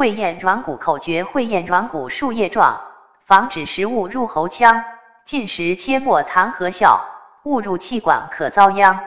会咽软骨口诀：会咽软骨树叶状，防止食物入喉腔。进食切莫谈和笑，误入气管可遭殃。